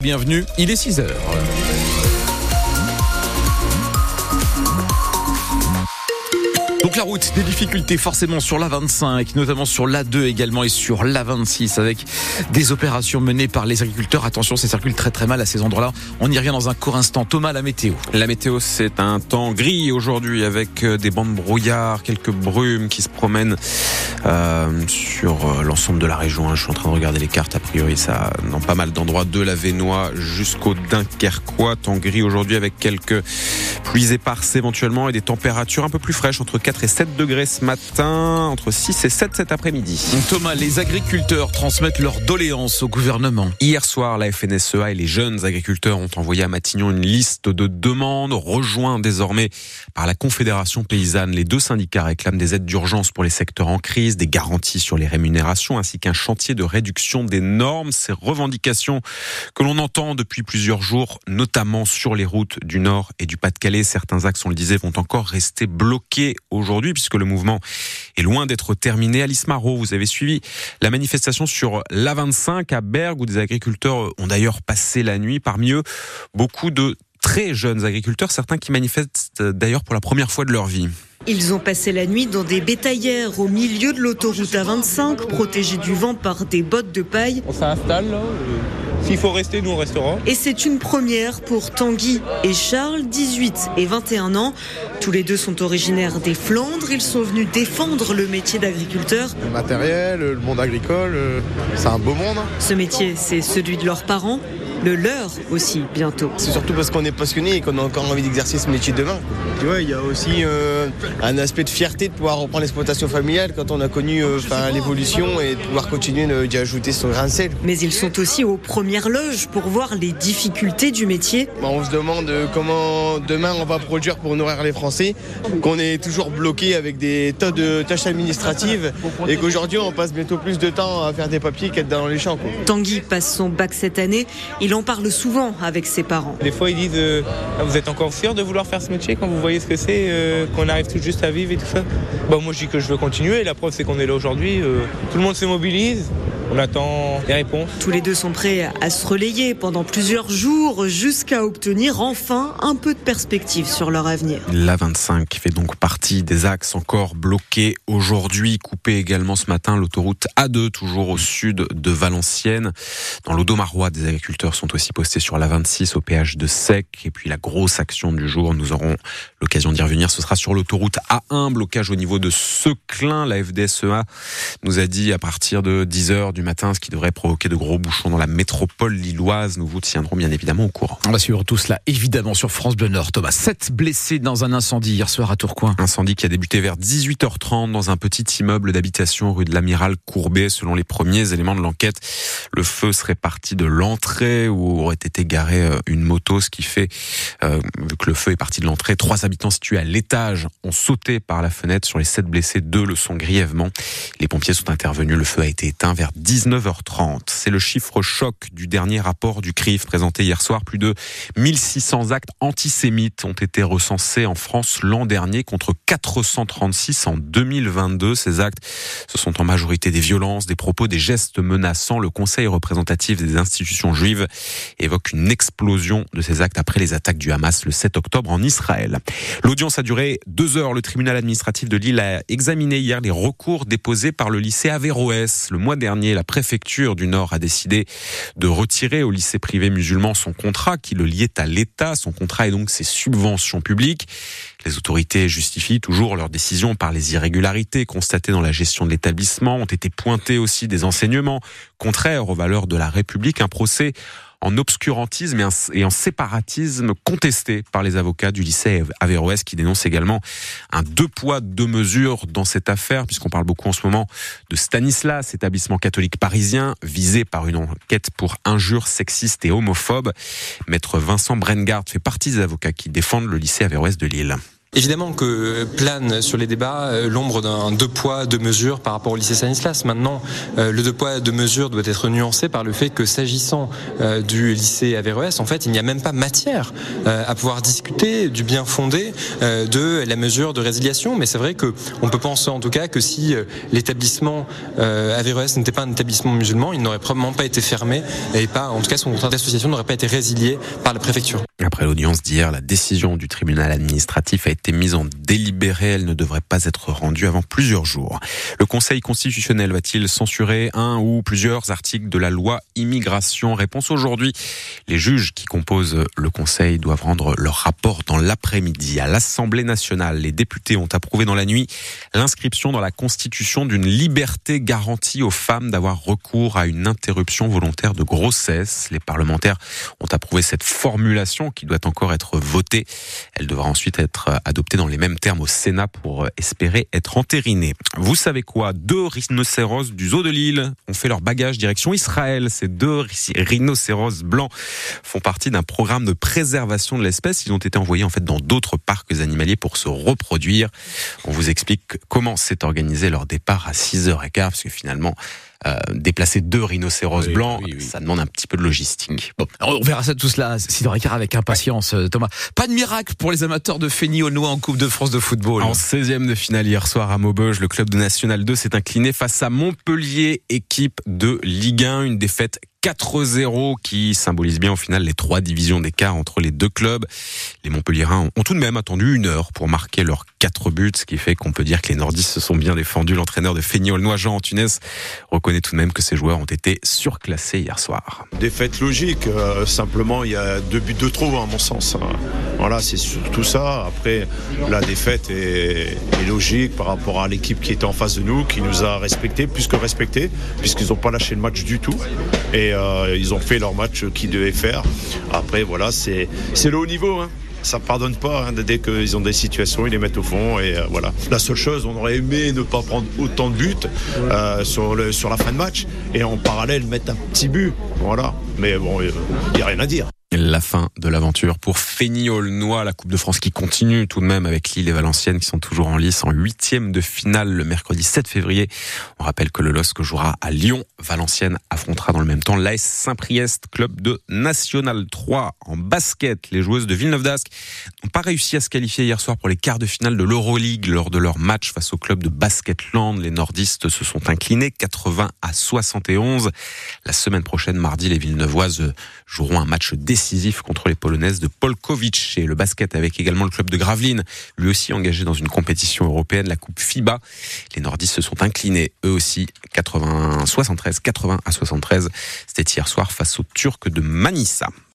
Bienvenue, il est 6 heures. Donc la route, des difficultés forcément sur la 25, notamment sur la 2 également et sur la 26 avec des opérations menées par les agriculteurs. Attention, ça circule très très mal à ces endroits-là. On y revient dans un court instant. Thomas, la météo. La météo, c'est un temps gris aujourd'hui avec euh, des bandes de brouillard, quelques brumes qui se promènent euh, sur euh, l'ensemble de la région. Hein. Je suis en train de regarder les cartes. A priori, ça dans pas mal d'endroits de la Vénois jusqu'au Dunkerquois. Temps gris aujourd'hui avec quelques pluies éparses éventuellement et des températures un peu plus fraîches entre 4 et 7 degrés ce matin, entre 6 et 7 cet après-midi. Thomas, les agriculteurs transmettent leurs doléances au gouvernement. Hier soir, la FNSEA et les jeunes agriculteurs ont envoyé à Matignon une liste de demandes rejointes désormais par la Confédération paysanne. Les deux syndicats réclament des aides d'urgence pour les secteurs en crise, des garanties sur les rémunérations ainsi qu'un chantier de réduction des normes. Ces revendications que l'on entend depuis plusieurs jours, notamment sur les routes du Nord et du Pas-de-Calais. Certains axes, on le disait, vont encore rester bloqués aujourd'hui puisque le mouvement est loin d'être terminé. Alice Marot, vous avez suivi la manifestation sur l'A25 à Bergue où des agriculteurs ont d'ailleurs passé la nuit. Parmi eux, beaucoup de très jeunes agriculteurs, certains qui manifestent d'ailleurs pour la première fois de leur vie. Ils ont passé la nuit dans des bétaillères au milieu de l'autoroute A25, protégés du vent par des bottes de paille. On s'installe là. S'il faut rester, nous on restera. Et c'est une première pour Tanguy et Charles, 18 et 21 ans. Tous les deux sont originaires des Flandres. Ils sont venus défendre le métier d'agriculteur. Le matériel, le monde agricole, euh, c'est un beau monde. Ce métier, c'est celui de leurs parents le leur aussi bientôt. C'est surtout parce qu'on est passionné et qu'on a encore envie d'exercer ce métier demain. Tu vois, il y a aussi euh, un aspect de fierté de pouvoir reprendre l'exploitation familiale quand on a connu euh, l'évolution et de pouvoir continuer d'y ajouter son grain de sel. Mais ils sont aussi aux premières loges pour voir les difficultés du métier. Bah, on se demande euh, comment demain on va produire pour nourrir les Français, qu'on est toujours bloqué avec des tas de tâches administratives et qu'aujourd'hui on passe bientôt plus de temps à faire des papiers qu'être dans les champs. Tanguy passe son bac cette année. Il en parle souvent avec ses parents. Des fois, ils disent euh, ah, Vous êtes encore sûr de vouloir faire ce métier quand vous voyez ce que c'est, euh, qu'on arrive tout juste à vivre et tout ça? Bah, Moi, je dis que je veux continuer. La preuve, c'est qu'on est là aujourd'hui. Euh, tout le monde se mobilise. On attend des réponses. Tous les deux sont prêts à se relayer pendant plusieurs jours jusqu'à obtenir enfin un peu de perspective sur leur avenir. La 25 fait donc partie des axes encore bloqués aujourd'hui, coupé également ce matin l'autoroute A2 toujours au sud de Valenciennes. Dans l'Audomarois, des agriculteurs sont aussi postés sur la 26 au péage de Sec. Et puis la grosse action du jour, nous aurons l'occasion d'y revenir, ce sera sur l'autoroute A1, blocage au niveau de Seclin. La FDSEA nous a dit à partir de 10h du matin, ce qui devrait provoquer de gros bouchons dans la métropole lilloise. Nous vous tiendrons bien évidemment au courant. On va suivre tout cela évidemment sur France Bleu Nord. Thomas, sept blessés dans un incendie hier soir à Tourcoing. Incendie qui a débuté vers 18h30 dans un petit immeuble d'habitation rue de l'Amiral Courbet. Selon les premiers éléments de l'enquête, le feu serait parti de l'entrée où aurait été garée euh, une moto, ce qui fait, euh, vu que le feu est parti de l'entrée, trois habitants situés à l'étage ont sauté par la fenêtre. Sur les sept blessés, deux le sont grièvement. Les pompiers sont intervenus. Le feu a été éteint vers 19h30. C'est le chiffre choc du dernier rapport du CRIF présenté hier soir. Plus de 1600 actes antisémites ont été recensés en France l'an dernier contre 436 en 2022. Ces actes, ce sont en majorité des violences, des propos, des gestes menaçants. Le Conseil représentatif des institutions juives évoque une explosion de ces actes après les attaques du Hamas le 7 octobre en Israël. L'audience a duré deux heures. Le tribunal administratif de Lille a examiné hier les recours déposés par le lycée Averroès le mois dernier la préfecture du Nord a décidé de retirer au lycée privé musulman son contrat qui le liait à l'État, son contrat et donc ses subventions publiques. Les autorités justifient toujours leur décision par les irrégularités constatées dans la gestion de l'établissement. Ont été pointés aussi des enseignements contraires aux valeurs de la République. Un procès en obscurantisme et en séparatisme contesté par les avocats du lycée Averroès qui dénoncent également un deux poids deux mesures dans cette affaire puisqu'on parle beaucoup en ce moment de Stanislas, établissement catholique parisien visé par une enquête pour injures sexistes et homophobes. Maître Vincent Brengard fait partie des avocats qui défendent le lycée Averroès de Lille. Évidemment que plane sur les débats euh, l'ombre d'un deux poids, deux mesures par rapport au lycée Stanislas. Maintenant, euh, le deux poids, deux mesures doit être nuancé par le fait que s'agissant euh, du lycée Averroès, en fait, il n'y a même pas matière à pouvoir discuter du bien fondé de la mesure de résiliation. Mais c'est vrai que on peut penser en tout cas que si l'établissement Averroès n'était pas un établissement musulman, il n'aurait probablement pas été fermé et pas, en tout cas, son contrat d'association n'aurait pas été résilié par la préfecture. Après l'audience d'hier, la décision du tribunal administratif a été mise en délibéré. Elle ne devrait pas être rendue avant plusieurs jours. Le Conseil constitutionnel va-t-il censurer un ou plusieurs articles de la loi immigration? Réponse aujourd'hui. Les juges qui composent le Conseil doivent rendre leur rapport dans l'après-midi. À l'Assemblée nationale, les députés ont approuvé dans la nuit l'inscription dans la Constitution d'une liberté garantie aux femmes d'avoir recours à une interruption volontaire de grossesse. Les parlementaires ont approuvé cette formulation qui doit encore être votée. Elle devra ensuite être adoptée dans les mêmes termes au Sénat pour espérer être entérinée. Vous savez quoi? Deux rhinocéros du zoo de Lille ont fait leur bagage direction Israël. Ces deux rhinocéros blancs font partie d'un programme de préservation de l'espèce. Ils ont été envoyés en fait dans d'autres parcs animaliers pour se reproduire. On vous explique comment s'est organisé leur départ à 6h15 parce que finalement euh, déplacer deux rhinocéros blancs, ça demande un petit peu de logistique. Bon, on verra ça tout cela, si Ricard avec impatience, euh, Thomas. Pas de miracle pour les amateurs de Fény Aulnois en Coupe de France de football. En 16e de finale hier soir à Maubeuge, le club de National 2 s'est incliné face à Montpellier, équipe de Ligue 1, une défaite 4-0 qui symbolise bien au final les trois divisions d'écart entre les deux clubs. Les Montpelliérains ont tout de même attendu une heure pour marquer leurs quatre buts, ce qui fait qu'on peut dire que les nordistes se sont bien défendus. L'entraîneur de Feignols, Jean Antunes, reconnaît tout de même que ces joueurs ont été surclassés hier soir. Défaite logique, euh, simplement il y a deux buts de trop à mon sens. Voilà, c'est surtout ça. Après, la défaite est, logique par rapport à l'équipe qui était en face de nous, qui nous a respecté, plus que respecté, puisqu'ils n'ont pas lâché le match du tout. Euh, ils ont fait leur match qu'ils devaient faire. Après, voilà, c'est le haut niveau. Hein ça pardonne pas hein, dès qu'ils ont des situations, ils les mettent au fond et euh, voilà. La seule chose, on aurait aimé ne pas prendre autant de buts euh, sur la fin de match et en parallèle mettre un petit but, voilà. Mais bon, il n'y a rien à dire. La fin de l'aventure pour Fény-Aulnois, la Coupe de France qui continue tout de même avec Lille et Valenciennes qui sont toujours en lice en huitième de finale le mercredi 7 février. On rappelle que le LOSC jouera à Lyon. Valenciennes affrontera dans le même temps l'AS Saint-Priest, club de National 3 en basket. Les joueuses de Villeneuve d'Ascq n'ont pas réussi à se qualifier hier soir pour les quarts de finale de l'Euroleague lors de leur match face au club de Basketland. Les nordistes se sont inclinés 80 à 71. La semaine prochaine, mardi, les Villeneuvoises joueront un match décisif décisif contre les Polonaises de Polkovic et le basket avec également le club de Gravelines, lui aussi engagé dans une compétition européenne, la Coupe FIBA. Les nordistes se sont inclinés eux aussi 80 73 80 à 73. C'était hier soir face aux Turcs de Manissa.